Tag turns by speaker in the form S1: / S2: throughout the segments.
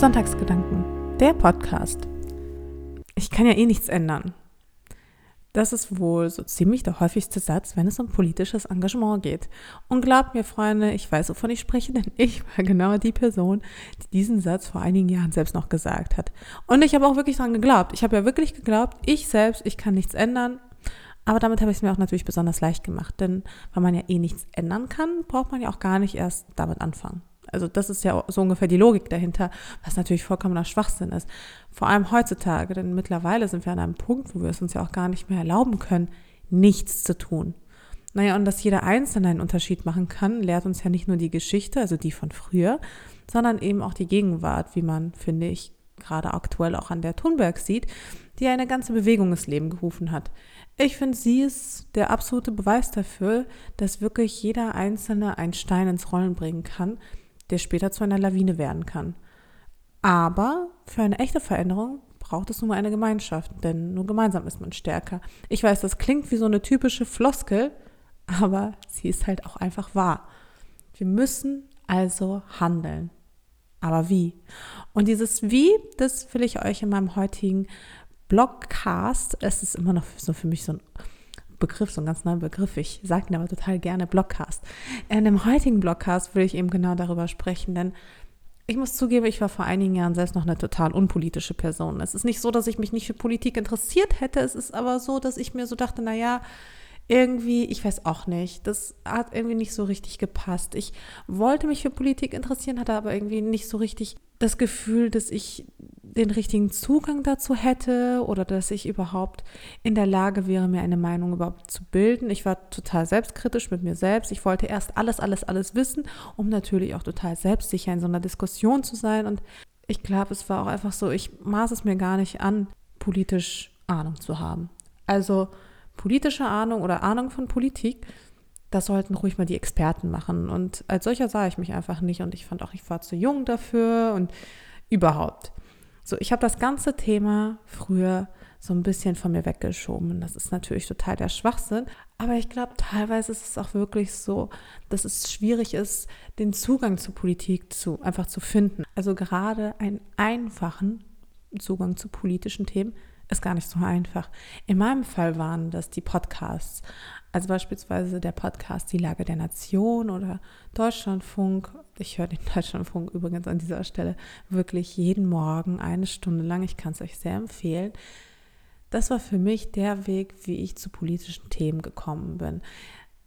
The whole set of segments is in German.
S1: Sonntagsgedanken, der Podcast. Ich kann ja eh nichts ändern. Das ist wohl so ziemlich der häufigste Satz, wenn es um politisches Engagement geht. Und glaubt mir, Freunde, ich weiß, wovon ich spreche, denn ich war genau die Person, die diesen Satz vor einigen Jahren selbst noch gesagt hat. Und ich habe auch wirklich daran geglaubt. Ich habe ja wirklich geglaubt, ich selbst, ich kann nichts ändern. Aber damit habe ich es mir auch natürlich besonders leicht gemacht, denn weil man ja eh nichts ändern kann, braucht man ja auch gar nicht erst damit anfangen. Also das ist ja so ungefähr die Logik dahinter, was natürlich vollkommener Schwachsinn ist. Vor allem heutzutage, denn mittlerweile sind wir an einem Punkt, wo wir es uns ja auch gar nicht mehr erlauben können, nichts zu tun. Naja, und dass jeder Einzelne einen Unterschied machen kann, lehrt uns ja nicht nur die Geschichte, also die von früher, sondern eben auch die Gegenwart, wie man, finde ich, gerade aktuell auch an der Thunberg sieht, die eine ganze Bewegung ins Leben gerufen hat. Ich finde, sie ist der absolute Beweis dafür, dass wirklich jeder Einzelne einen Stein ins Rollen bringen kann, der später zu einer Lawine werden kann. Aber für eine echte Veränderung braucht es nun mal eine Gemeinschaft, denn nur gemeinsam ist man stärker. Ich weiß, das klingt wie so eine typische Floskel, aber sie ist halt auch einfach wahr. Wir müssen also handeln. Aber wie? Und dieses Wie, das will ich euch in meinem heutigen Blogcast, es ist immer noch so für mich so ein Begriff, so ein ganz neuer Begriff. Ich sage ihn aber total gerne Blogcast. In dem heutigen Blogcast will ich eben genau darüber sprechen, denn ich muss zugeben, ich war vor einigen Jahren selbst noch eine total unpolitische Person. Es ist nicht so, dass ich mich nicht für Politik interessiert hätte. Es ist aber so, dass ich mir so dachte, na ja, irgendwie, ich weiß auch nicht, das hat irgendwie nicht so richtig gepasst. Ich wollte mich für Politik interessieren, hatte aber irgendwie nicht so richtig das Gefühl, dass ich den richtigen Zugang dazu hätte oder dass ich überhaupt in der Lage wäre, mir eine Meinung überhaupt zu bilden. Ich war total selbstkritisch mit mir selbst. Ich wollte erst alles, alles, alles wissen, um natürlich auch total selbstsicher in so einer Diskussion zu sein. Und ich glaube, es war auch einfach so, ich maß es mir gar nicht an, politisch Ahnung zu haben. Also politische Ahnung oder Ahnung von Politik, das sollten ruhig mal die Experten machen. Und als solcher sah ich mich einfach nicht und ich fand auch, ich war zu jung dafür und überhaupt. So, ich habe das ganze Thema früher so ein bisschen von mir weggeschoben. Das ist natürlich total der Schwachsinn. Aber ich glaube, teilweise ist es auch wirklich so, dass es schwierig ist, den Zugang zur Politik zu, einfach zu finden. Also gerade einen einfachen Zugang zu politischen Themen ist gar nicht so einfach. In meinem Fall waren das die Podcasts. Also beispielsweise der Podcast Die Lage der Nation oder Deutschlandfunk. Ich höre den Deutschlandfunk übrigens an dieser Stelle wirklich jeden Morgen eine Stunde lang. Ich kann es euch sehr empfehlen. Das war für mich der Weg, wie ich zu politischen Themen gekommen bin.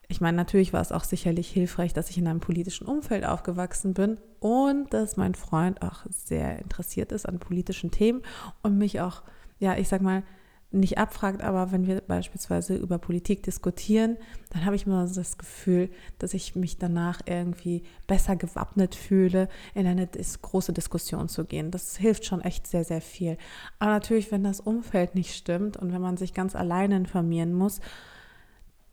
S1: Ich meine, natürlich war es auch sicherlich hilfreich, dass ich in einem politischen Umfeld aufgewachsen bin und dass mein Freund auch sehr interessiert ist an politischen Themen und mich auch, ja, ich sag mal, nicht abfragt, aber wenn wir beispielsweise über Politik diskutieren, dann habe ich immer das Gefühl, dass ich mich danach irgendwie besser gewappnet fühle, in eine große Diskussion zu gehen. Das hilft schon echt sehr, sehr viel. Aber natürlich, wenn das Umfeld nicht stimmt und wenn man sich ganz alleine informieren muss,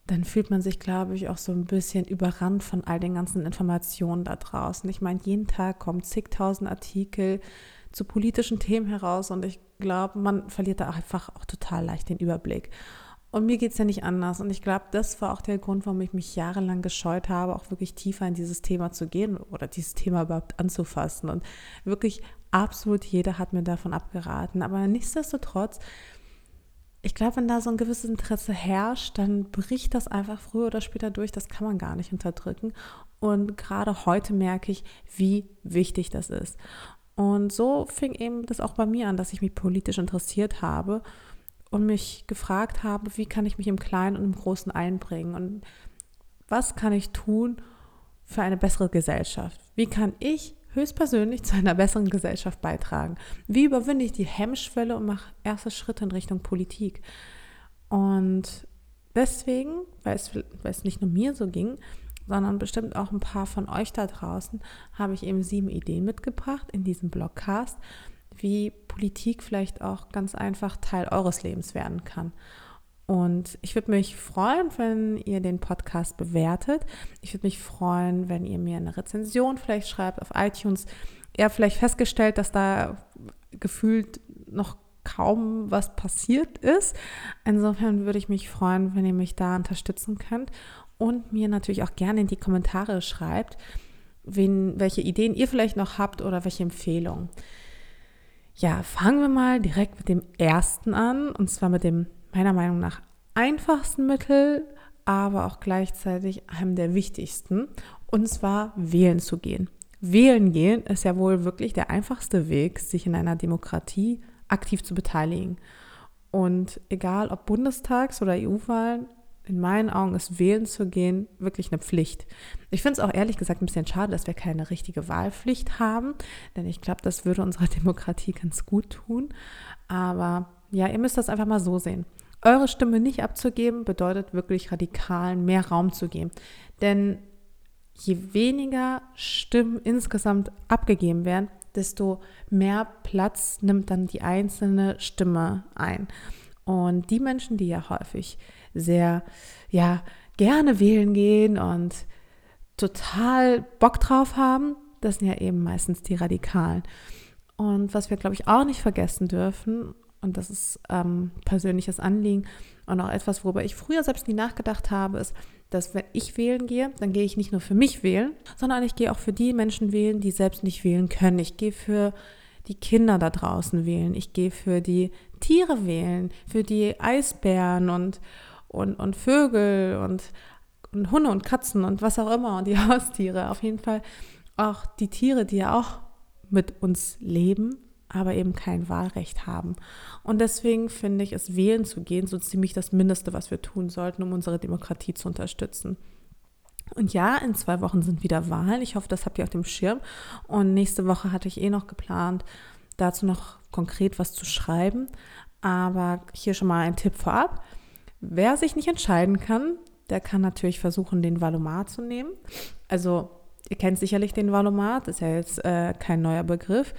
S1: dann fühlt man sich, glaube ich, auch so ein bisschen überrannt von all den ganzen Informationen da draußen. Ich meine, jeden Tag kommen zigtausend Artikel zu politischen Themen heraus und ich glaube, man verliert da einfach auch total leicht den Überblick. Und mir geht es ja nicht anders. Und ich glaube, das war auch der Grund, warum ich mich jahrelang gescheut habe, auch wirklich tiefer in dieses Thema zu gehen oder dieses Thema überhaupt anzufassen. Und wirklich absolut jeder hat mir davon abgeraten. Aber nichtsdestotrotz, ich glaube, wenn da so ein gewisses Interesse herrscht, dann bricht das einfach früher oder später durch. Das kann man gar nicht unterdrücken. Und gerade heute merke ich, wie wichtig das ist. Und so fing eben das auch bei mir an, dass ich mich politisch interessiert habe und mich gefragt habe, wie kann ich mich im Kleinen und im Großen einbringen und was kann ich tun für eine bessere Gesellschaft? Wie kann ich höchstpersönlich zu einer besseren Gesellschaft beitragen? Wie überwinde ich die Hemmschwelle und mache erste Schritte in Richtung Politik? Und deswegen, weil es, weil es nicht nur mir so ging, sondern bestimmt auch ein paar von euch da draußen, habe ich eben sieben Ideen mitgebracht in diesem Blogcast, wie Politik vielleicht auch ganz einfach Teil eures Lebens werden kann. Und ich würde mich freuen, wenn ihr den Podcast bewertet. Ich würde mich freuen, wenn ihr mir eine Rezension vielleicht schreibt auf iTunes. Ihr habt vielleicht festgestellt, dass da gefühlt noch kaum was passiert ist. Insofern würde ich mich freuen, wenn ihr mich da unterstützen könnt und mir natürlich auch gerne in die Kommentare schreibt, wen, welche Ideen ihr vielleicht noch habt oder welche Empfehlungen. Ja, fangen wir mal direkt mit dem ersten an, und zwar mit dem meiner Meinung nach einfachsten Mittel, aber auch gleichzeitig einem der wichtigsten, und zwar wählen zu gehen. Wählen gehen ist ja wohl wirklich der einfachste Weg, sich in einer Demokratie aktiv zu beteiligen. Und egal ob Bundestags- oder EU-Wahlen, in meinen Augen ist wählen zu gehen wirklich eine Pflicht. Ich finde es auch ehrlich gesagt ein bisschen schade, dass wir keine richtige Wahlpflicht haben, denn ich glaube, das würde unserer Demokratie ganz gut tun. Aber ja, ihr müsst das einfach mal so sehen. Eure Stimme nicht abzugeben, bedeutet wirklich Radikalen mehr Raum zu geben. Denn je weniger Stimmen insgesamt abgegeben werden, desto mehr Platz nimmt dann die einzelne Stimme ein. Und die Menschen, die ja häufig sehr, ja, gerne wählen gehen und total Bock drauf haben, das sind ja eben meistens die Radikalen. Und was wir, glaube ich, auch nicht vergessen dürfen, und das ist ähm, persönliches Anliegen und auch etwas, worüber ich früher selbst nie nachgedacht habe, ist, dass wenn ich wählen gehe, dann gehe ich nicht nur für mich wählen, sondern ich gehe auch für die Menschen wählen, die selbst nicht wählen können. Ich gehe für die Kinder da draußen wählen. Ich gehe für die Tiere wählen, für die Eisbären und, und, und Vögel und, und Hunde und Katzen und was auch immer und die Haustiere. Auf jeden Fall auch die Tiere, die ja auch mit uns leben, aber eben kein Wahlrecht haben. Und deswegen finde ich, es wählen zu gehen, so ziemlich das Mindeste, was wir tun sollten, um unsere Demokratie zu unterstützen. Und ja, in zwei Wochen sind wieder Wahlen. Ich hoffe, das habt ihr auf dem Schirm. Und nächste Woche hatte ich eh noch geplant, dazu noch konkret was zu schreiben. Aber hier schon mal ein Tipp vorab. Wer sich nicht entscheiden kann, der kann natürlich versuchen, den Valomat zu nehmen. Also, ihr kennt sicherlich den Valomat, ist ja jetzt äh, kein neuer Begriff.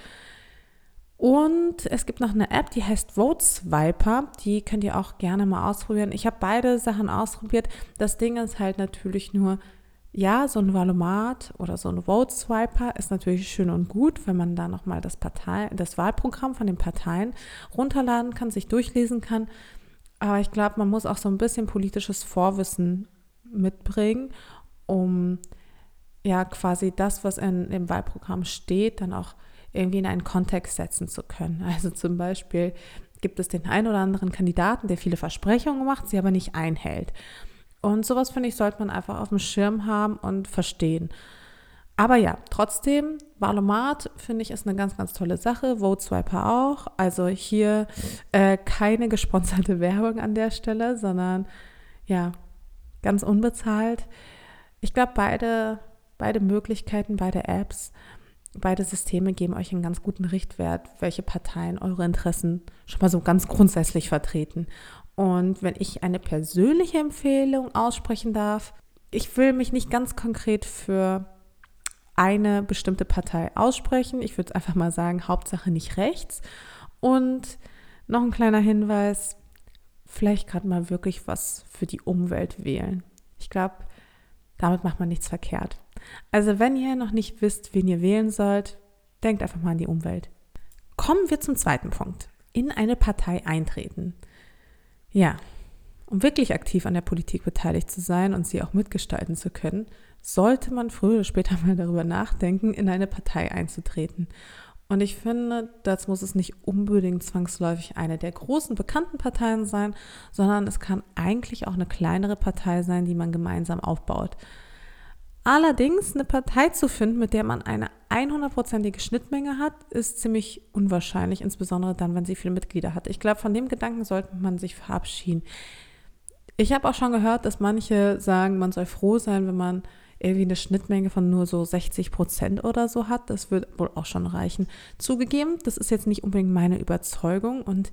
S1: Und es gibt noch eine App, die heißt Vote Swiper. Die könnt ihr auch gerne mal ausprobieren. Ich habe beide Sachen ausprobiert. Das Ding ist halt natürlich nur, ja, so ein Valomat oder so ein Vote Swiper ist natürlich schön und gut, wenn man da nochmal das das Wahlprogramm von den Parteien runterladen kann, sich durchlesen kann. Aber ich glaube, man muss auch so ein bisschen politisches Vorwissen mitbringen, um ja quasi das, was in, im Wahlprogramm steht, dann auch irgendwie in einen Kontext setzen zu können. Also zum Beispiel gibt es den einen oder anderen Kandidaten, der viele Versprechungen macht, sie aber nicht einhält. Und sowas, finde ich, sollte man einfach auf dem Schirm haben und verstehen. Aber ja, trotzdem, Valomat finde ich ist eine ganz, ganz tolle Sache. Vote Swiper auch. Also hier äh, keine gesponserte Werbung an der Stelle, sondern ja, ganz unbezahlt. Ich glaube, beide, beide Möglichkeiten, beide Apps Beide Systeme geben euch einen ganz guten Richtwert, welche Parteien eure Interessen schon mal so ganz grundsätzlich vertreten. Und wenn ich eine persönliche Empfehlung aussprechen darf, ich will mich nicht ganz konkret für eine bestimmte Partei aussprechen. Ich würde einfach mal sagen, Hauptsache nicht rechts. Und noch ein kleiner Hinweis, vielleicht gerade mal wirklich was für die Umwelt wählen. Ich glaube, damit macht man nichts verkehrt. Also wenn ihr noch nicht wisst, wen ihr wählen sollt, denkt einfach mal an die Umwelt. Kommen wir zum zweiten Punkt. In eine Partei eintreten. Ja, um wirklich aktiv an der Politik beteiligt zu sein und sie auch mitgestalten zu können, sollte man früher oder später mal darüber nachdenken, in eine Partei einzutreten. Und ich finde, das muss es nicht unbedingt zwangsläufig eine der großen bekannten Parteien sein, sondern es kann eigentlich auch eine kleinere Partei sein, die man gemeinsam aufbaut. Allerdings eine Partei zu finden, mit der man eine 100%ige Schnittmenge hat, ist ziemlich unwahrscheinlich, insbesondere dann, wenn sie viele Mitglieder hat. Ich glaube, von dem Gedanken sollte man sich verabschieden. Ich habe auch schon gehört, dass manche sagen, man soll froh sein, wenn man irgendwie eine Schnittmenge von nur so 60 Prozent oder so hat. Das wird wohl auch schon reichen. Zugegeben, das ist jetzt nicht unbedingt meine Überzeugung und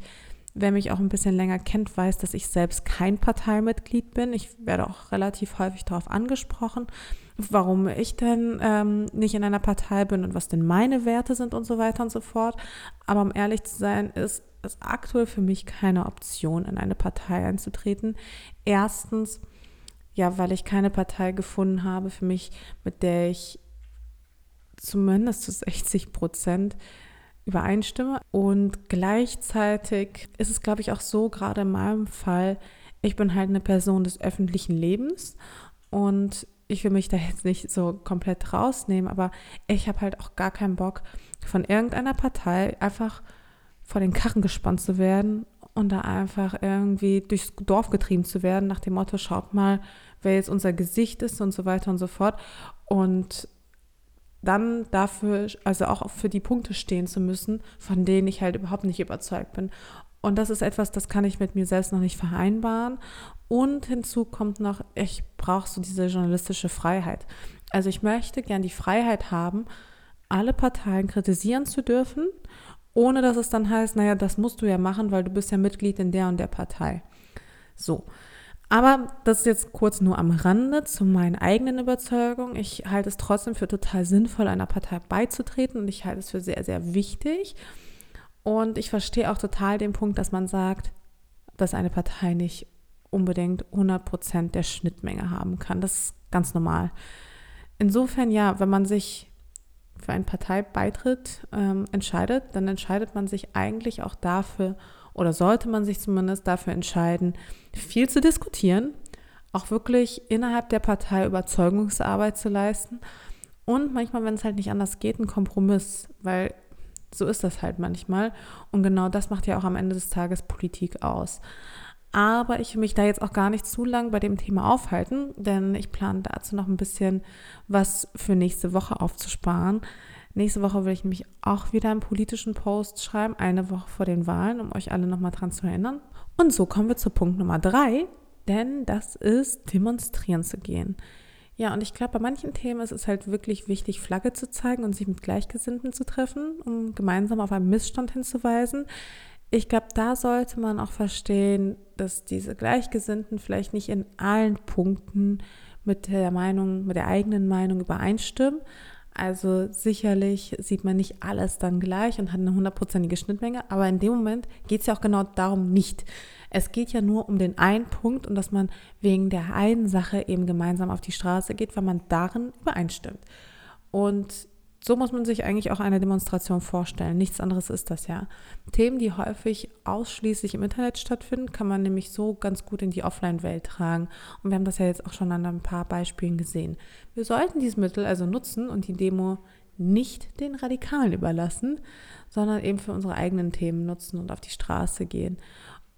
S1: Wer mich auch ein bisschen länger kennt, weiß, dass ich selbst kein Parteimitglied bin. Ich werde auch relativ häufig darauf angesprochen, warum ich denn ähm, nicht in einer Partei bin und was denn meine Werte sind und so weiter und so fort. Aber um ehrlich zu sein, ist es aktuell für mich keine Option, in eine Partei einzutreten. Erstens, ja, weil ich keine Partei gefunden habe für mich, mit der ich zumindest zu 60 Prozent übereinstimme. Und gleichzeitig ist es, glaube ich, auch so, gerade in meinem Fall, ich bin halt eine Person des öffentlichen Lebens und ich will mich da jetzt nicht so komplett rausnehmen, aber ich habe halt auch gar keinen Bock von irgendeiner Partei einfach vor den Karren gespannt zu werden und da einfach irgendwie durchs Dorf getrieben zu werden, nach dem Motto, schaut mal, wer jetzt unser Gesicht ist und so weiter und so fort. Und dann dafür, also auch für die Punkte stehen zu müssen, von denen ich halt überhaupt nicht überzeugt bin. Und das ist etwas, das kann ich mit mir selbst noch nicht vereinbaren. Und hinzu kommt noch, ich brauche so diese journalistische Freiheit. Also ich möchte gern die Freiheit haben, alle Parteien kritisieren zu dürfen, ohne dass es dann heißt, naja, das musst du ja machen, weil du bist ja Mitglied in der und der Partei. So. Aber das ist jetzt kurz nur am Rande zu meinen eigenen Überzeugungen. Ich halte es trotzdem für total sinnvoll, einer Partei beizutreten und ich halte es für sehr, sehr wichtig. Und ich verstehe auch total den Punkt, dass man sagt, dass eine Partei nicht unbedingt 100 Prozent der Schnittmenge haben kann. Das ist ganz normal. Insofern ja, wenn man sich für eine Parteibeitritt ähm, entscheidet, dann entscheidet man sich eigentlich auch dafür oder sollte man sich zumindest dafür entscheiden, viel zu diskutieren, auch wirklich innerhalb der Partei Überzeugungsarbeit zu leisten und manchmal, wenn es halt nicht anders geht, einen Kompromiss, weil so ist das halt manchmal. Und genau das macht ja auch am Ende des Tages Politik aus. Aber ich will mich da jetzt auch gar nicht zu lang bei dem Thema aufhalten, denn ich plane dazu noch ein bisschen was für nächste Woche aufzusparen. Nächste Woche will ich nämlich auch wieder einen politischen Post schreiben, eine Woche vor den Wahlen, um euch alle nochmal dran zu erinnern. Und so kommen wir zu Punkt Nummer drei, denn das ist demonstrieren zu gehen. Ja, und ich glaube, bei manchen Themen ist es halt wirklich wichtig, Flagge zu zeigen und sich mit Gleichgesinnten zu treffen, um gemeinsam auf einen Missstand hinzuweisen. Ich glaube, da sollte man auch verstehen, dass diese Gleichgesinnten vielleicht nicht in allen Punkten mit der Meinung, mit der eigenen Meinung übereinstimmen. Also sicherlich sieht man nicht alles dann gleich und hat eine hundertprozentige Schnittmenge, aber in dem Moment geht es ja auch genau darum nicht. Es geht ja nur um den einen Punkt und dass man wegen der einen Sache eben gemeinsam auf die Straße geht, weil man darin übereinstimmt. Und so muss man sich eigentlich auch eine Demonstration vorstellen. Nichts anderes ist das ja. Themen, die häufig ausschließlich im Internet stattfinden, kann man nämlich so ganz gut in die Offline-Welt tragen. Und wir haben das ja jetzt auch schon an ein paar Beispielen gesehen. Wir sollten dieses Mittel also nutzen und die Demo nicht den Radikalen überlassen, sondern eben für unsere eigenen Themen nutzen und auf die Straße gehen.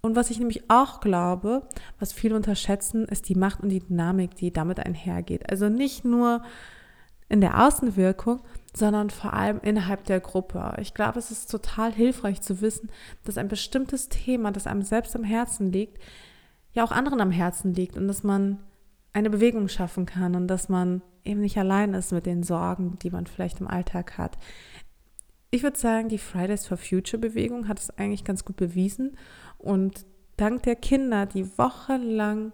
S1: Und was ich nämlich auch glaube, was viele unterschätzen, ist die Macht und die Dynamik, die damit einhergeht. Also nicht nur in der Außenwirkung, sondern vor allem innerhalb der Gruppe. Ich glaube, es ist total hilfreich zu wissen, dass ein bestimmtes Thema, das einem selbst am Herzen liegt, ja auch anderen am Herzen liegt und dass man eine Bewegung schaffen kann und dass man eben nicht allein ist mit den Sorgen, die man vielleicht im Alltag hat. Ich würde sagen, die Fridays for Future Bewegung hat es eigentlich ganz gut bewiesen und dank der Kinder, die wochenlang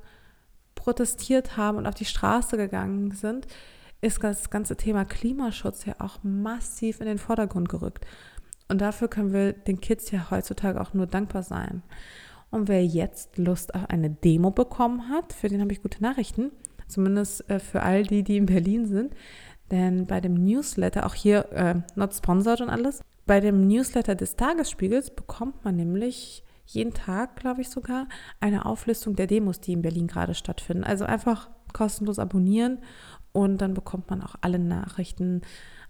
S1: protestiert haben und auf die Straße gegangen sind, ist das ganze Thema Klimaschutz ja auch massiv in den Vordergrund gerückt. Und dafür können wir den Kids ja heutzutage auch nur dankbar sein. Und wer jetzt Lust auf eine Demo bekommen hat, für den habe ich gute Nachrichten. Zumindest äh, für all die, die in Berlin sind. Denn bei dem Newsletter, auch hier äh, not sponsored und alles, bei dem Newsletter des Tagesspiegels bekommt man nämlich jeden Tag, glaube ich sogar, eine Auflistung der Demos, die in Berlin gerade stattfinden. Also einfach kostenlos abonnieren und dann bekommt man auch alle Nachrichten,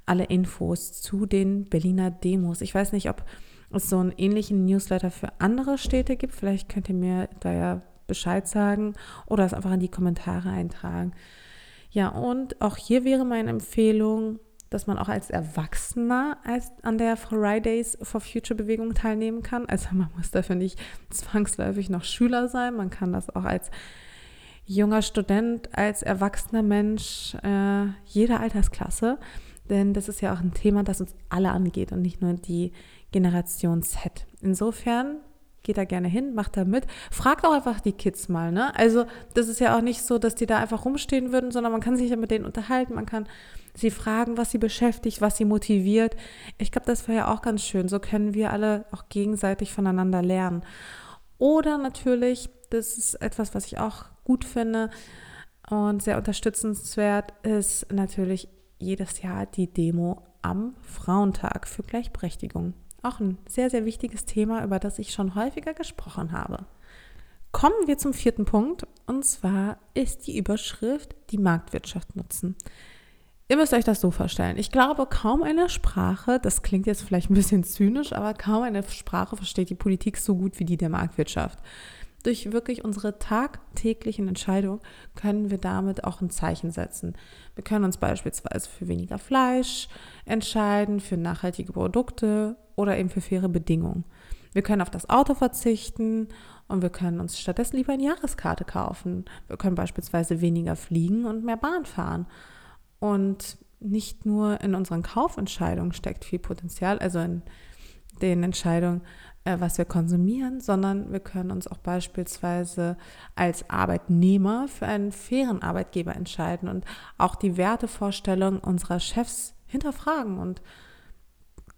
S1: alle Infos zu den Berliner Demos. Ich weiß nicht, ob es so einen ähnlichen Newsletter für andere Städte gibt. Vielleicht könnt ihr mir da ja Bescheid sagen oder es einfach in die Kommentare eintragen. Ja, und auch hier wäre meine Empfehlung, dass man auch als Erwachsener als an der Fridays for Future Bewegung teilnehmen kann. Also man muss dafür nicht zwangsläufig noch Schüler sein. Man kann das auch als junger Student, als erwachsener Mensch, äh, jeder Altersklasse. Denn das ist ja auch ein Thema, das uns alle angeht und nicht nur die Generation Z. Insofern geht da gerne hin, macht da mit. Fragt auch einfach die Kids mal, ne? Also, das ist ja auch nicht so, dass die da einfach rumstehen würden, sondern man kann sich ja mit denen unterhalten, man kann sie fragen, was sie beschäftigt, was sie motiviert. Ich glaube, das wäre ja auch ganz schön. So können wir alle auch gegenseitig voneinander lernen. Oder natürlich, das ist etwas, was ich auch gut finde und sehr unterstützenswert, ist natürlich jedes Jahr die Demo am Frauentag für Gleichberechtigung. Auch ein sehr, sehr wichtiges Thema, über das ich schon häufiger gesprochen habe. Kommen wir zum vierten Punkt, und zwar ist die Überschrift die Marktwirtschaft nutzen. Ihr müsst euch das so vorstellen. Ich glaube, kaum eine Sprache, das klingt jetzt vielleicht ein bisschen zynisch, aber kaum eine Sprache versteht die Politik so gut wie die der Marktwirtschaft. Durch wirklich unsere tagtäglichen Entscheidungen können wir damit auch ein Zeichen setzen. Wir können uns beispielsweise für weniger Fleisch entscheiden, für nachhaltige Produkte oder eben für faire Bedingungen. Wir können auf das Auto verzichten und wir können uns stattdessen lieber eine Jahreskarte kaufen. Wir können beispielsweise weniger fliegen und mehr Bahn fahren. Und nicht nur in unseren Kaufentscheidungen steckt viel Potenzial, also in den Entscheidungen, äh, was wir konsumieren, sondern wir können uns auch beispielsweise als Arbeitnehmer für einen fairen Arbeitgeber entscheiden und auch die Wertevorstellungen unserer Chefs hinterfragen. Und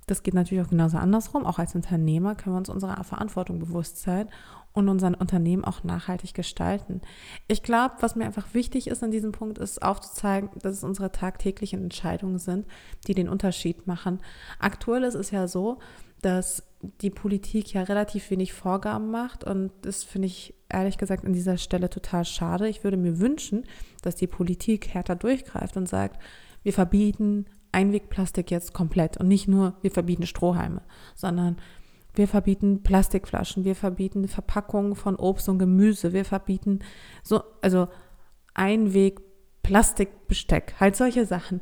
S1: das geht natürlich auch genauso andersrum. Auch als Unternehmer können wir uns unserer Verantwortung bewusst sein und unser Unternehmen auch nachhaltig gestalten. Ich glaube, was mir einfach wichtig ist an diesem Punkt, ist aufzuzeigen, dass es unsere tagtäglichen Entscheidungen sind, die den Unterschied machen. Aktuell ist es ja so, dass die Politik ja relativ wenig Vorgaben macht und das finde ich ehrlich gesagt an dieser Stelle total schade. Ich würde mir wünschen, dass die Politik härter durchgreift und sagt, wir verbieten Einwegplastik jetzt komplett und nicht nur, wir verbieten Strohhalme, sondern wir verbieten Plastikflaschen, wir verbieten Verpackungen von Obst und Gemüse, wir verbieten so, also Einweg Plastikbesteck, halt solche Sachen.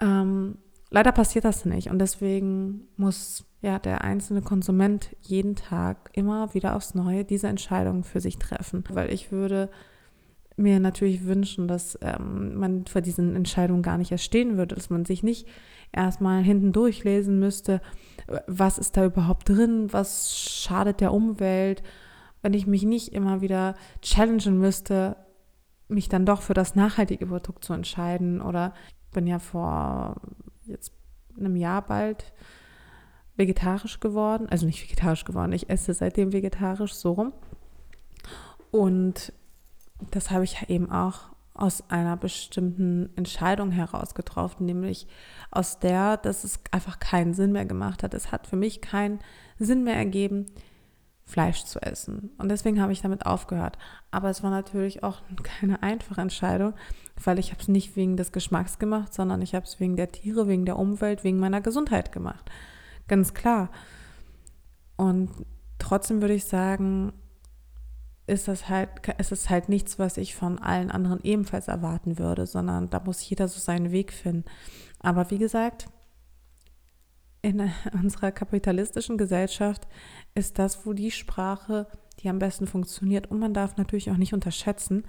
S1: Ähm, leider passiert das nicht und deswegen muss ja der einzelne Konsument jeden Tag immer wieder aufs Neue diese Entscheidung für sich treffen, weil ich würde mir natürlich wünschen, dass ähm, man vor diesen Entscheidungen gar nicht erst stehen würde, dass man sich nicht erstmal hinten durchlesen müsste, was ist da überhaupt drin, was schadet der Umwelt, wenn ich mich nicht immer wieder challengen müsste, mich dann doch für das nachhaltige Produkt zu entscheiden. Oder ich bin ja vor jetzt einem Jahr bald vegetarisch geworden, also nicht vegetarisch geworden, ich esse seitdem vegetarisch so rum. Und das habe ich eben auch aus einer bestimmten Entscheidung heraus getroffen, nämlich aus der, dass es einfach keinen Sinn mehr gemacht hat. Es hat für mich keinen Sinn mehr ergeben, Fleisch zu essen. Und deswegen habe ich damit aufgehört. Aber es war natürlich auch keine einfache Entscheidung, weil ich habe es nicht wegen des Geschmacks gemacht, sondern ich habe es wegen der Tiere, wegen der Umwelt, wegen meiner Gesundheit gemacht. Ganz klar. Und trotzdem würde ich sagen, ist das halt, ist es halt nichts, was ich von allen anderen ebenfalls erwarten würde, sondern da muss jeder so seinen Weg finden. Aber wie gesagt, in unserer kapitalistischen Gesellschaft ist das wohl die Sprache, die am besten funktioniert. Und man darf natürlich auch nicht unterschätzen,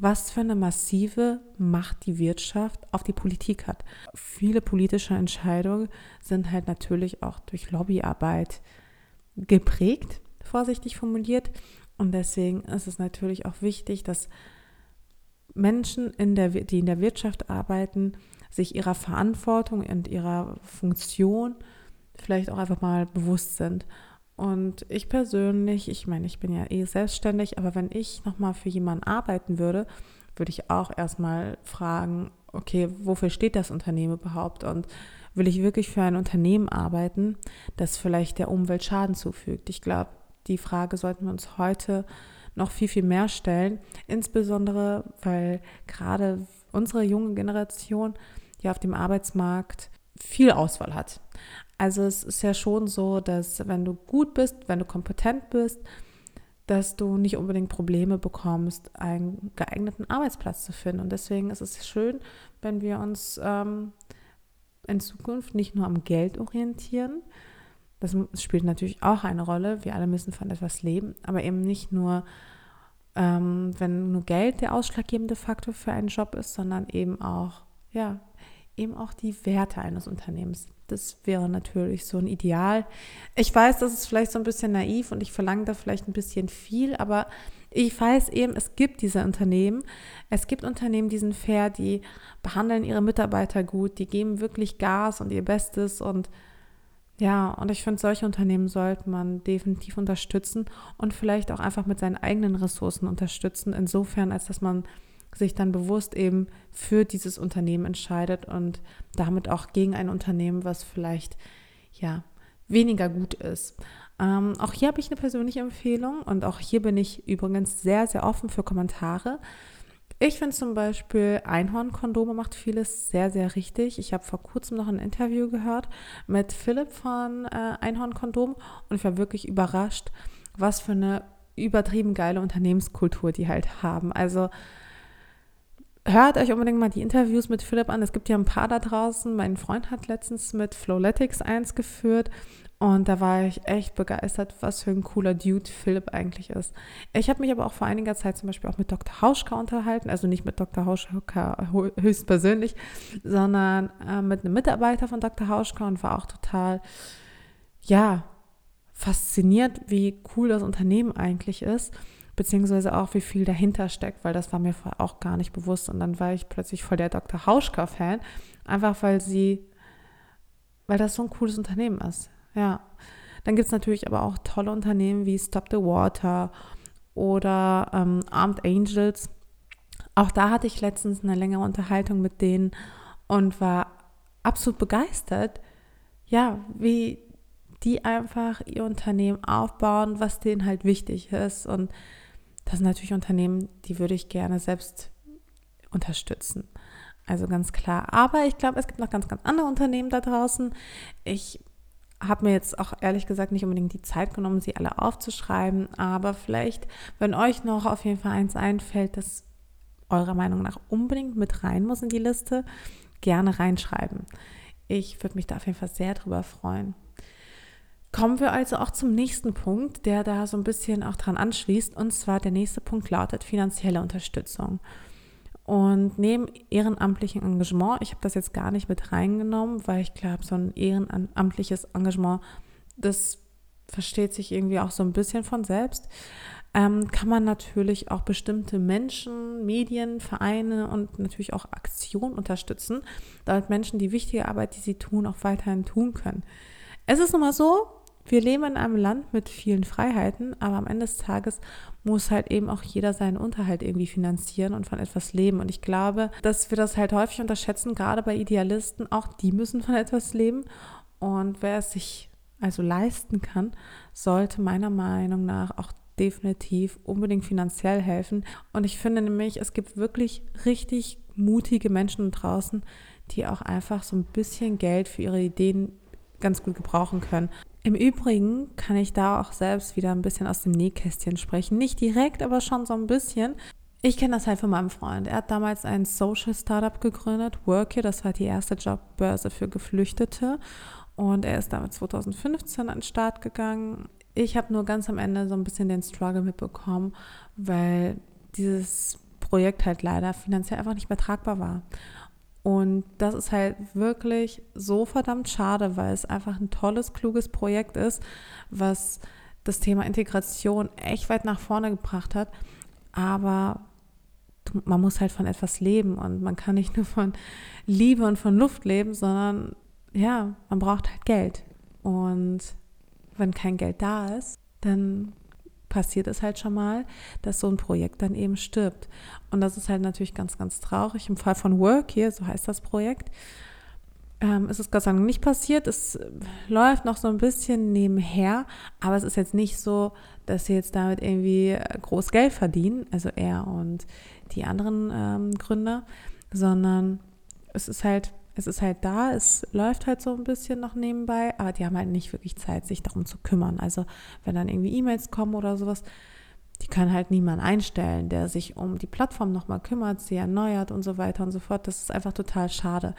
S1: was für eine massive Macht die Wirtschaft auf die Politik hat. Viele politische Entscheidungen sind halt natürlich auch durch Lobbyarbeit geprägt, vorsichtig formuliert. Und deswegen ist es natürlich auch wichtig, dass Menschen, in der, die in der Wirtschaft arbeiten, sich ihrer Verantwortung und ihrer Funktion vielleicht auch einfach mal bewusst sind. Und ich persönlich, ich meine, ich bin ja eh selbstständig, aber wenn ich nochmal für jemanden arbeiten würde, würde ich auch erstmal fragen, okay, wofür steht das Unternehmen überhaupt? Und will ich wirklich für ein Unternehmen arbeiten, das vielleicht der Umwelt Schaden zufügt? Ich glaube, die Frage sollten wir uns heute noch viel, viel mehr stellen. Insbesondere, weil gerade unsere junge Generation ja auf dem Arbeitsmarkt viel Auswahl hat. Also es ist ja schon so, dass wenn du gut bist, wenn du kompetent bist, dass du nicht unbedingt Probleme bekommst, einen geeigneten Arbeitsplatz zu finden. Und deswegen ist es schön, wenn wir uns ähm, in Zukunft nicht nur am Geld orientieren, das spielt natürlich auch eine Rolle. Wir alle müssen von etwas leben, aber eben nicht nur, ähm, wenn nur Geld der ausschlaggebende Faktor für einen Job ist, sondern eben auch, ja, eben auch die Werte eines Unternehmens. Das wäre natürlich so ein Ideal. Ich weiß, das ist vielleicht so ein bisschen naiv und ich verlange da vielleicht ein bisschen viel, aber ich weiß eben, es gibt diese Unternehmen. Es gibt Unternehmen, die sind fair, die behandeln ihre Mitarbeiter gut, die geben wirklich Gas und ihr Bestes und ja, und ich finde, solche Unternehmen sollte man definitiv unterstützen und vielleicht auch einfach mit seinen eigenen Ressourcen unterstützen, insofern, als dass man sich dann bewusst eben für dieses Unternehmen entscheidet und damit auch gegen ein Unternehmen, was vielleicht ja weniger gut ist. Ähm, auch hier habe ich eine persönliche Empfehlung und auch hier bin ich übrigens sehr, sehr offen für Kommentare. Ich finde zum Beispiel Einhornkondome macht vieles sehr, sehr richtig. Ich habe vor kurzem noch ein Interview gehört mit Philipp von äh, Einhornkondom und ich war wirklich überrascht, was für eine übertrieben geile Unternehmenskultur die halt haben. Also hört euch unbedingt mal die Interviews mit Philipp an. Es gibt ja ein paar da draußen. Mein Freund hat letztens mit Flowletics eins geführt und da war ich echt begeistert, was für ein cooler Dude Philipp eigentlich ist. Ich habe mich aber auch vor einiger Zeit zum Beispiel auch mit Dr. Hauschka unterhalten, also nicht mit Dr. Hauschka höchstpersönlich, sondern äh, mit einem Mitarbeiter von Dr. Hauschka und war auch total, ja, fasziniert, wie cool das Unternehmen eigentlich ist, beziehungsweise auch wie viel dahinter steckt, weil das war mir vorher auch gar nicht bewusst. Und dann war ich plötzlich voll der Dr. Hauschka-Fan, einfach weil sie, weil das so ein cooles Unternehmen ist. Ja. Dann gibt es natürlich aber auch tolle Unternehmen wie Stop the Water oder ähm, Armed Angels. Auch da hatte ich letztens eine längere Unterhaltung mit denen und war absolut begeistert, ja, wie die einfach ihr Unternehmen aufbauen, was denen halt wichtig ist. Und das sind natürlich Unternehmen, die würde ich gerne selbst unterstützen. Also ganz klar. Aber ich glaube, es gibt noch ganz, ganz andere Unternehmen da draußen. Ich habe mir jetzt auch ehrlich gesagt nicht unbedingt die Zeit genommen, sie alle aufzuschreiben, aber vielleicht, wenn euch noch auf jeden Fall eins einfällt, das eurer Meinung nach unbedingt mit rein muss in die Liste, gerne reinschreiben. Ich würde mich da auf jeden Fall sehr drüber freuen. Kommen wir also auch zum nächsten Punkt, der da so ein bisschen auch dran anschließt. Und zwar der nächste Punkt lautet finanzielle Unterstützung. Und neben ehrenamtlichem Engagement, ich habe das jetzt gar nicht mit reingenommen, weil ich glaube, so ein ehrenamtliches Engagement, das versteht sich irgendwie auch so ein bisschen von selbst, ähm, kann man natürlich auch bestimmte Menschen, Medien, Vereine und natürlich auch Aktionen unterstützen, damit Menschen die wichtige Arbeit, die sie tun, auch weiterhin tun können. Es ist nun mal so, wir leben in einem Land mit vielen Freiheiten, aber am Ende des Tages muss halt eben auch jeder seinen Unterhalt irgendwie finanzieren und von etwas leben. Und ich glaube, dass wir das halt häufig unterschätzen, gerade bei Idealisten. Auch die müssen von etwas leben. Und wer es sich also leisten kann, sollte meiner Meinung nach auch definitiv unbedingt finanziell helfen. Und ich finde nämlich, es gibt wirklich richtig mutige Menschen draußen, die auch einfach so ein bisschen Geld für ihre Ideen ganz gut gebrauchen können. Im Übrigen kann ich da auch selbst wieder ein bisschen aus dem Nähkästchen sprechen. Nicht direkt, aber schon so ein bisschen. Ich kenne das halt von meinem Freund. Er hat damals ein Social Startup gegründet, Workir. Das war die erste Jobbörse für Geflüchtete. Und er ist damit 2015 an den Start gegangen. Ich habe nur ganz am Ende so ein bisschen den Struggle mitbekommen, weil dieses Projekt halt leider finanziell einfach nicht mehr tragbar war. Und das ist halt wirklich so verdammt schade, weil es einfach ein tolles, kluges Projekt ist, was das Thema Integration echt weit nach vorne gebracht hat. Aber man muss halt von etwas leben und man kann nicht nur von Liebe und von Luft leben, sondern ja, man braucht halt Geld. Und wenn kein Geld da ist, dann passiert es halt schon mal, dass so ein Projekt dann eben stirbt. Und das ist halt natürlich ganz, ganz traurig. Im Fall von Work hier, so heißt das Projekt, ähm, ist es Gott sei Dank nicht passiert. Es läuft noch so ein bisschen nebenher, aber es ist jetzt nicht so, dass sie jetzt damit irgendwie groß Geld verdienen, also er und die anderen ähm, Gründer, sondern es ist halt es ist halt da, es läuft halt so ein bisschen noch nebenbei, aber die haben halt nicht wirklich Zeit, sich darum zu kümmern. Also wenn dann irgendwie E-Mails kommen oder sowas, die kann halt niemand einstellen, der sich um die Plattform nochmal kümmert, sie erneuert und so weiter und so fort. Das ist einfach total schade.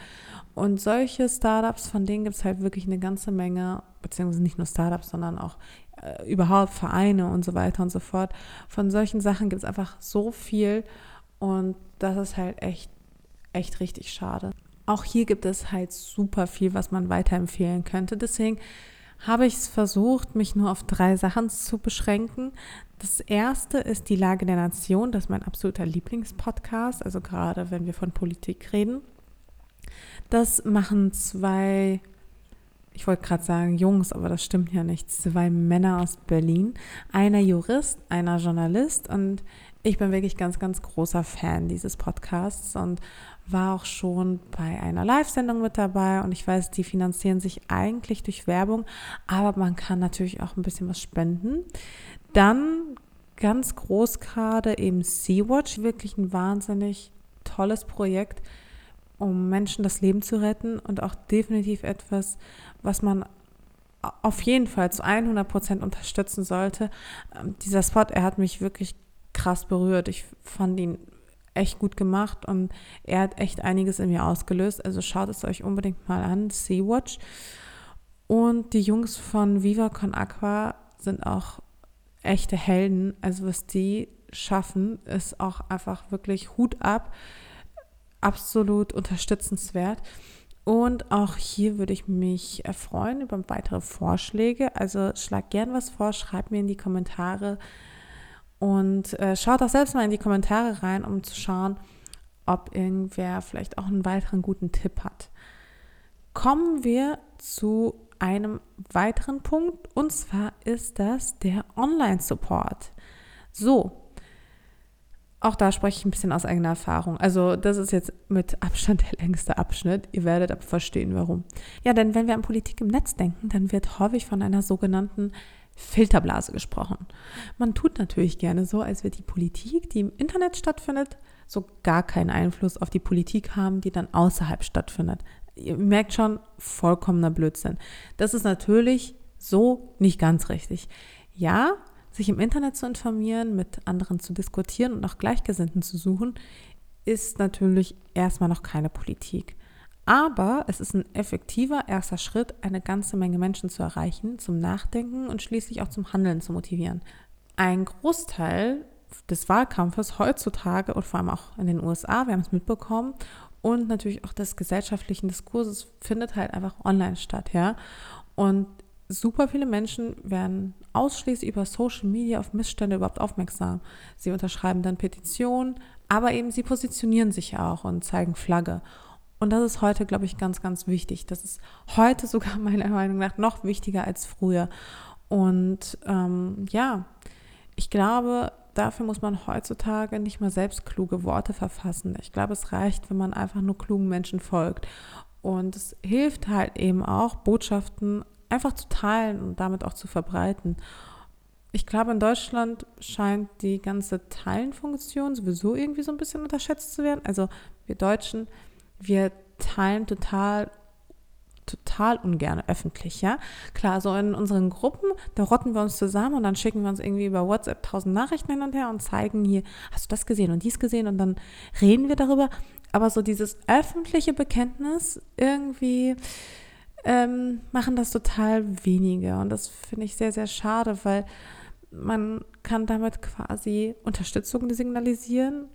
S1: Und solche Startups, von denen gibt es halt wirklich eine ganze Menge, beziehungsweise nicht nur Startups, sondern auch äh, überhaupt Vereine und so weiter und so fort. Von solchen Sachen gibt es einfach so viel und das ist halt echt, echt richtig schade. Auch hier gibt es halt super viel, was man weiterempfehlen könnte. Deswegen habe ich es versucht, mich nur auf drei Sachen zu beschränken. Das erste ist die Lage der Nation. Das ist mein absoluter Lieblingspodcast, also gerade wenn wir von Politik reden. Das machen zwei, ich wollte gerade sagen Jungs, aber das stimmt ja nicht, zwei Männer aus Berlin. Einer Jurist, einer Journalist und ich bin wirklich ganz, ganz großer Fan dieses Podcasts und war auch schon bei einer Live-Sendung mit dabei und ich weiß, die finanzieren sich eigentlich durch Werbung, aber man kann natürlich auch ein bisschen was spenden. Dann ganz groß gerade eben Sea-Watch, wirklich ein wahnsinnig tolles Projekt, um Menschen das Leben zu retten und auch definitiv etwas, was man auf jeden Fall zu 100 Prozent unterstützen sollte. Ähm, dieser Spot, er hat mich wirklich krass berührt. Ich fand ihn echt gut gemacht und er hat echt einiges in mir ausgelöst. Also schaut es euch unbedingt mal an, Sea-Watch. Und die Jungs von Viva Con Aqua sind auch echte Helden. Also was die schaffen, ist auch einfach wirklich Hut ab. Absolut unterstützenswert. Und auch hier würde ich mich erfreuen über weitere Vorschläge. Also schlag gern was vor, schreibt mir in die Kommentare und äh, schaut auch selbst mal in die Kommentare rein, um zu schauen, ob irgendwer vielleicht auch einen weiteren guten Tipp hat. Kommen wir zu einem weiteren Punkt und zwar ist das der Online-Support. So, auch da spreche ich ein bisschen aus eigener Erfahrung. Also das ist jetzt mit Abstand der längste Abschnitt. Ihr werdet aber verstehen, warum. Ja, denn wenn wir an Politik im Netz denken, dann wird häufig von einer sogenannten Filterblase gesprochen. Man tut natürlich gerne so, als wird die Politik, die im Internet stattfindet, so gar keinen Einfluss auf die Politik haben, die dann außerhalb stattfindet. Ihr merkt schon, vollkommener Blödsinn. Das ist natürlich so nicht ganz richtig. Ja, sich im Internet zu informieren, mit anderen zu diskutieren und nach Gleichgesinnten zu suchen, ist natürlich erstmal noch keine Politik. Aber es ist ein effektiver erster Schritt, eine ganze Menge Menschen zu erreichen, zum Nachdenken und schließlich auch zum Handeln zu motivieren. Ein Großteil des Wahlkampfes heutzutage und vor allem auch in den USA, wir haben es mitbekommen, und natürlich auch des gesellschaftlichen Diskurses findet halt einfach online statt, ja. Und super viele Menschen werden ausschließlich über Social Media auf Missstände überhaupt aufmerksam. Sie unterschreiben dann Petitionen, aber eben sie positionieren sich auch und zeigen Flagge. Und das ist heute, glaube ich, ganz, ganz wichtig. Das ist heute sogar meiner Meinung nach noch wichtiger als früher. Und ähm, ja, ich glaube, dafür muss man heutzutage nicht mal selbst kluge Worte verfassen. Ich glaube, es reicht, wenn man einfach nur klugen Menschen folgt. Und es hilft halt eben auch, Botschaften einfach zu teilen und damit auch zu verbreiten. Ich glaube, in Deutschland scheint die ganze Teilenfunktion sowieso irgendwie so ein bisschen unterschätzt zu werden. Also wir Deutschen, wir teilen total total ungern öffentlich, ja. Klar, so in unseren Gruppen, da rotten wir uns zusammen und dann schicken wir uns irgendwie über WhatsApp tausend Nachrichten hin und her und zeigen hier, hast du das gesehen und dies gesehen und dann reden wir darüber. Aber so dieses öffentliche Bekenntnis irgendwie, ähm, machen das total wenige. Und das finde ich sehr, sehr schade, weil man kann damit quasi Unterstützung signalisieren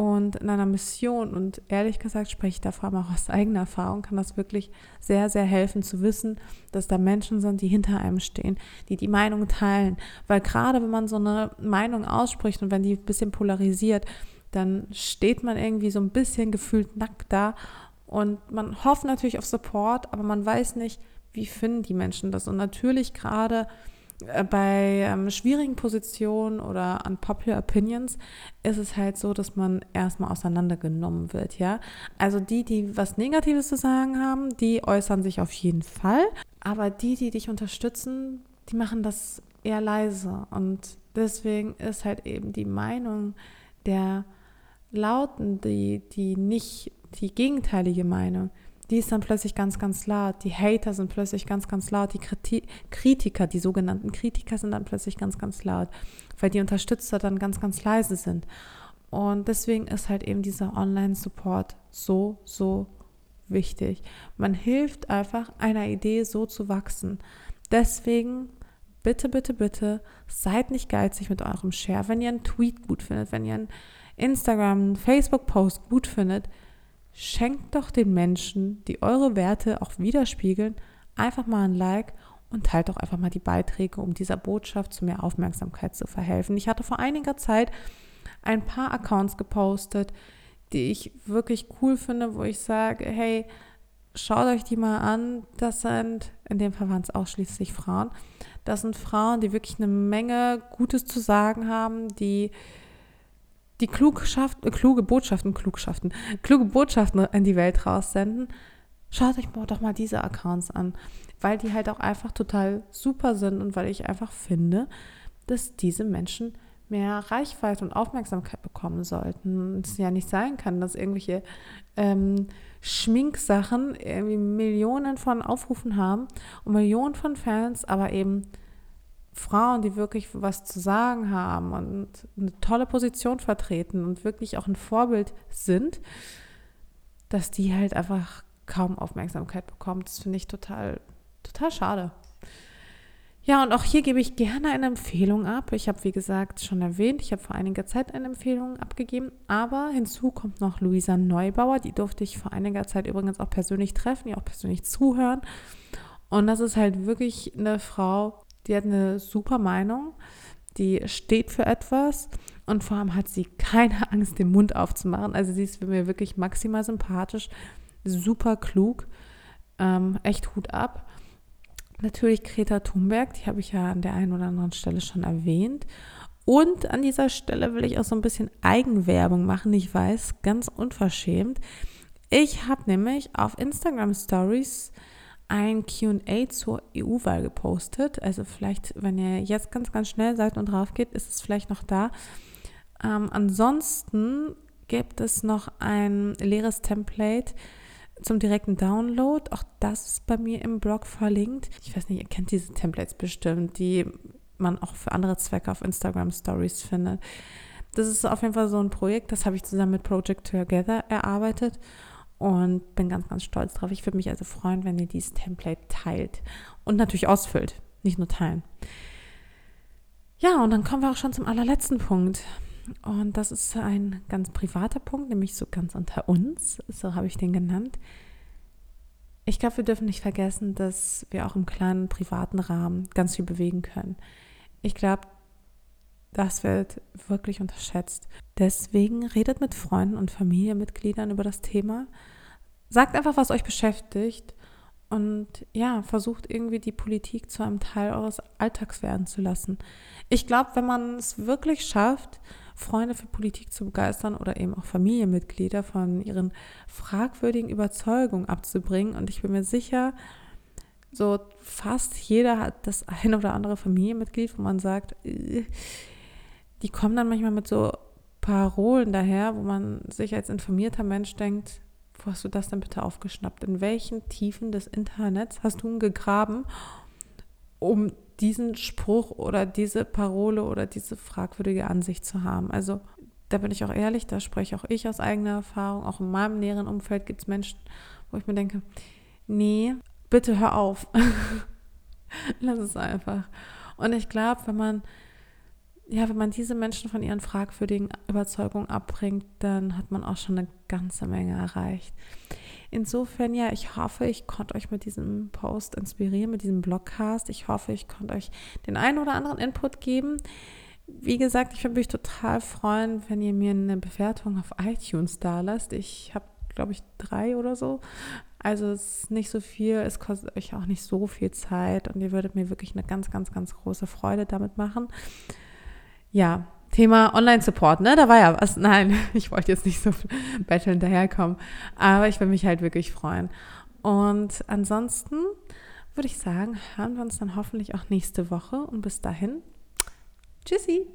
S1: und in einer Mission. Und ehrlich gesagt spreche ich davor auch aus eigener Erfahrung, kann das wirklich sehr, sehr helfen zu wissen, dass da Menschen sind, die hinter einem stehen, die die Meinung teilen. Weil gerade wenn man so eine Meinung ausspricht und wenn die ein bisschen polarisiert, dann steht man irgendwie so ein bisschen gefühlt nackt da und man hofft natürlich auf Support, aber man weiß nicht, wie finden die Menschen das. Und natürlich gerade bei ähm, schwierigen Positionen oder an Popular Opinions ist es halt so, dass man erstmal auseinandergenommen wird, ja. Also die, die was Negatives zu sagen haben, die äußern sich auf jeden Fall. Aber die, die dich unterstützen, die machen das eher leise. Und deswegen ist halt eben die Meinung der Lauten, die, die nicht die gegenteilige Meinung, die ist dann plötzlich ganz, ganz laut. Die Hater sind plötzlich ganz, ganz laut. Die Kriti Kritiker, die sogenannten Kritiker sind dann plötzlich ganz, ganz laut, weil die Unterstützer dann ganz, ganz leise sind. Und deswegen ist halt eben dieser Online-Support so, so wichtig. Man hilft einfach einer Idee so zu wachsen. Deswegen bitte, bitte, bitte, seid nicht geizig mit eurem Share. Wenn ihr einen Tweet gut findet, wenn ihr einen Instagram, einen Facebook-Post gut findet, schenkt doch den Menschen, die eure Werte auch widerspiegeln, einfach mal ein Like und teilt doch einfach mal die Beiträge, um dieser Botschaft zu mehr Aufmerksamkeit zu verhelfen. Ich hatte vor einiger Zeit ein paar Accounts gepostet, die ich wirklich cool finde, wo ich sage, hey, schaut euch die mal an. Das sind, in dem Fall waren es ausschließlich Frauen. Das sind Frauen, die wirklich eine Menge Gutes zu sagen haben, die die Klugschaft, äh, kluge Botschaften, Klugschaften, kluge Botschaften in die Welt raussenden, schaut euch doch mal diese Accounts an, weil die halt auch einfach total super sind und weil ich einfach finde, dass diese Menschen mehr Reichweite und Aufmerksamkeit bekommen sollten. Es ja nicht sein kann, dass irgendwelche ähm, Schminksachen irgendwie Millionen von Aufrufen haben und Millionen von Fans, aber eben Frauen, die wirklich was zu sagen haben und eine tolle Position vertreten und wirklich auch ein Vorbild sind, dass die halt einfach kaum Aufmerksamkeit bekommt. Das finde ich total, total schade. Ja, und auch hier gebe ich gerne eine Empfehlung ab. Ich habe, wie gesagt, schon erwähnt, ich habe vor einiger Zeit eine Empfehlung abgegeben, aber hinzu kommt noch Luisa Neubauer, die durfte ich vor einiger Zeit übrigens auch persönlich treffen, die auch persönlich zuhören. Und das ist halt wirklich eine Frau, die hat eine super Meinung, die steht für etwas und vor allem hat sie keine Angst, den Mund aufzumachen. Also sie ist mir wirklich maximal sympathisch, super klug, ähm, echt Hut ab. Natürlich Greta Thunberg, die habe ich ja an der einen oder anderen Stelle schon erwähnt. Und an dieser Stelle will ich auch so ein bisschen Eigenwerbung machen. Ich weiß, ganz unverschämt. Ich habe nämlich auf Instagram Stories ein QA zur EU-Wahl gepostet. Also vielleicht, wenn ihr jetzt ganz, ganz schnell seid und drauf geht, ist es vielleicht noch da. Ähm, ansonsten gibt es noch ein leeres Template zum direkten Download. Auch das ist bei mir im Blog verlinkt. Ich weiß nicht, ihr kennt diese Templates bestimmt, die man auch für andere Zwecke auf Instagram Stories findet. Das ist auf jeden Fall so ein Projekt, das habe ich zusammen mit Project Together erarbeitet und bin ganz, ganz stolz drauf. Ich würde mich also freuen, wenn ihr dieses Template teilt und natürlich ausfüllt, nicht nur teilen. Ja, und dann kommen wir auch schon zum allerletzten Punkt. Und das ist ein ganz privater Punkt, nämlich so ganz unter uns, so habe ich den genannt. Ich glaube, wir dürfen nicht vergessen, dass wir auch im kleinen privaten Rahmen ganz viel bewegen können. Ich glaube, das wird wirklich unterschätzt. Deswegen redet mit Freunden und Familienmitgliedern über das Thema. Sagt einfach, was euch beschäftigt. Und ja, versucht irgendwie die Politik zu einem Teil eures Alltags werden zu lassen. Ich glaube, wenn man es wirklich schafft, Freunde für Politik zu begeistern oder eben auch Familienmitglieder von ihren fragwürdigen Überzeugungen abzubringen, und ich bin mir sicher, so fast jeder hat das ein oder andere Familienmitglied, wo man sagt, äh, die kommen dann manchmal mit so Parolen daher, wo man sich als informierter Mensch denkt, wo hast du das denn bitte aufgeschnappt? In welchen Tiefen des Internets hast du gegraben, um diesen Spruch oder diese Parole oder diese fragwürdige Ansicht zu haben? Also da bin ich auch ehrlich, da spreche auch ich aus eigener Erfahrung. Auch in meinem näheren Umfeld gibt es Menschen, wo ich mir denke, nee, bitte hör auf. Lass es einfach. Und ich glaube, wenn man ja, wenn man diese Menschen von ihren fragwürdigen Überzeugungen abbringt, dann hat man auch schon eine ganze Menge erreicht. Insofern, ja, ich hoffe, ich konnte euch mit diesem Post inspirieren, mit diesem Blogcast. Ich hoffe, ich konnte euch den einen oder anderen Input geben. Wie gesagt, ich würde mich total freuen, wenn ihr mir eine Bewertung auf iTunes da lasst. Ich habe, glaube ich, drei oder so. Also es ist nicht so viel, es kostet euch auch nicht so viel Zeit und ihr würdet mir wirklich eine ganz, ganz, ganz große Freude damit machen ja, Thema Online-Support, ne? Da war ja was. Nein, ich wollte jetzt nicht so betteln daherkommen. Aber ich würde mich halt wirklich freuen. Und ansonsten würde ich sagen, hören wir uns dann hoffentlich auch nächste Woche. Und bis dahin, tschüssi.